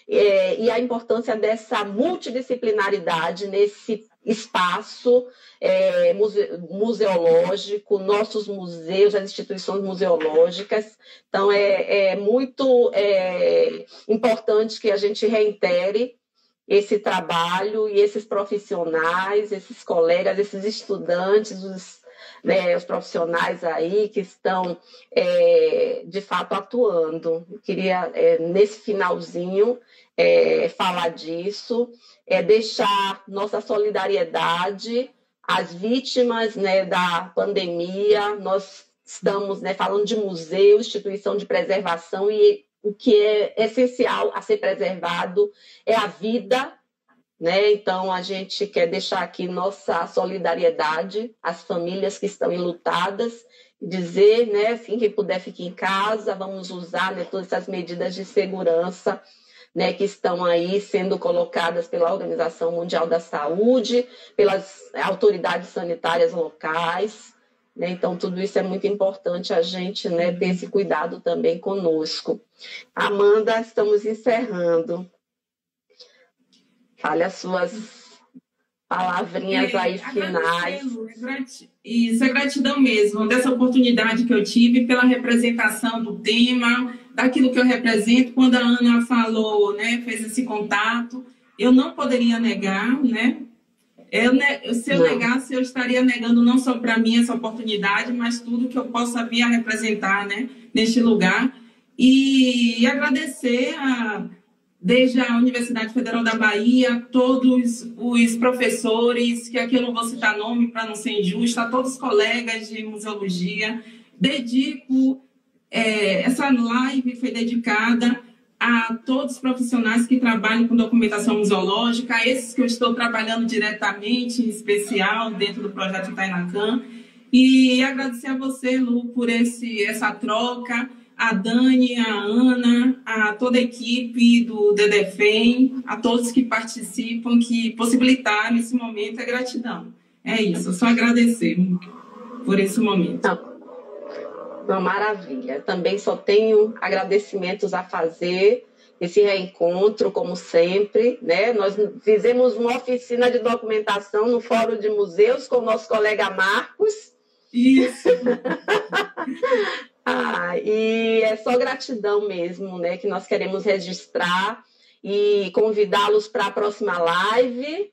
é, e a importância dessa multidisciplinaridade nesse espaço é, muse, museológico, nossos museus, as instituições museológicas. Então, é, é muito é, importante que a gente reitere esse trabalho e esses profissionais, esses colegas, esses estudantes, os, né, os profissionais aí que estão é, de fato atuando. Eu queria, é, nesse finalzinho, é, falar disso, é deixar nossa solidariedade às vítimas né, da pandemia. Nós estamos né, falando de museu, instituição de preservação, e o que é essencial a ser preservado é a vida. Né? Então, a gente quer deixar aqui nossa solidariedade às famílias que estão enlutadas, dizer, né, assim, quem puder ficar em casa, vamos usar né, todas essas medidas de segurança né, que estão aí sendo colocadas pela Organização Mundial da Saúde, pelas autoridades sanitárias locais. Né? Então, tudo isso é muito importante a gente né, ter esse cuidado também conosco. Amanda, estamos encerrando. Fale as suas palavrinhas é, aí finais. Isso é gratidão mesmo, dessa oportunidade que eu tive pela representação do tema, daquilo que eu represento. Quando a Ana falou, né, fez esse contato, eu não poderia negar, né? Eu, se eu não. negasse, eu estaria negando não só para mim essa oportunidade, mas tudo que eu possa vir a representar, né, neste lugar. E, e agradecer a, desde a Universidade Federal da Bahia, todos os professores, que aqui eu não vou citar nome para não ser injusto, a todos os colegas de museologia. Dedico é, essa live foi dedicada a todos os profissionais que trabalham com documentação museológica, a esses que eu estou trabalhando diretamente, em especial, dentro do projeto Itainacan. E agradecer a você, Lu, por esse, essa troca, a Dani, a Ana, a toda a equipe do DDFEM, a todos que participam, que possibilitaram esse momento, é gratidão. É isso, só agradecer por esse momento. Tá. Uma maravilha. Também só tenho agradecimentos a fazer esse reencontro, como sempre, né? Nós fizemos uma oficina de documentação no Fórum de Museus com o nosso colega Marcos. Isso. ah, e é só gratidão mesmo, né? Que nós queremos registrar e convidá-los para a próxima live.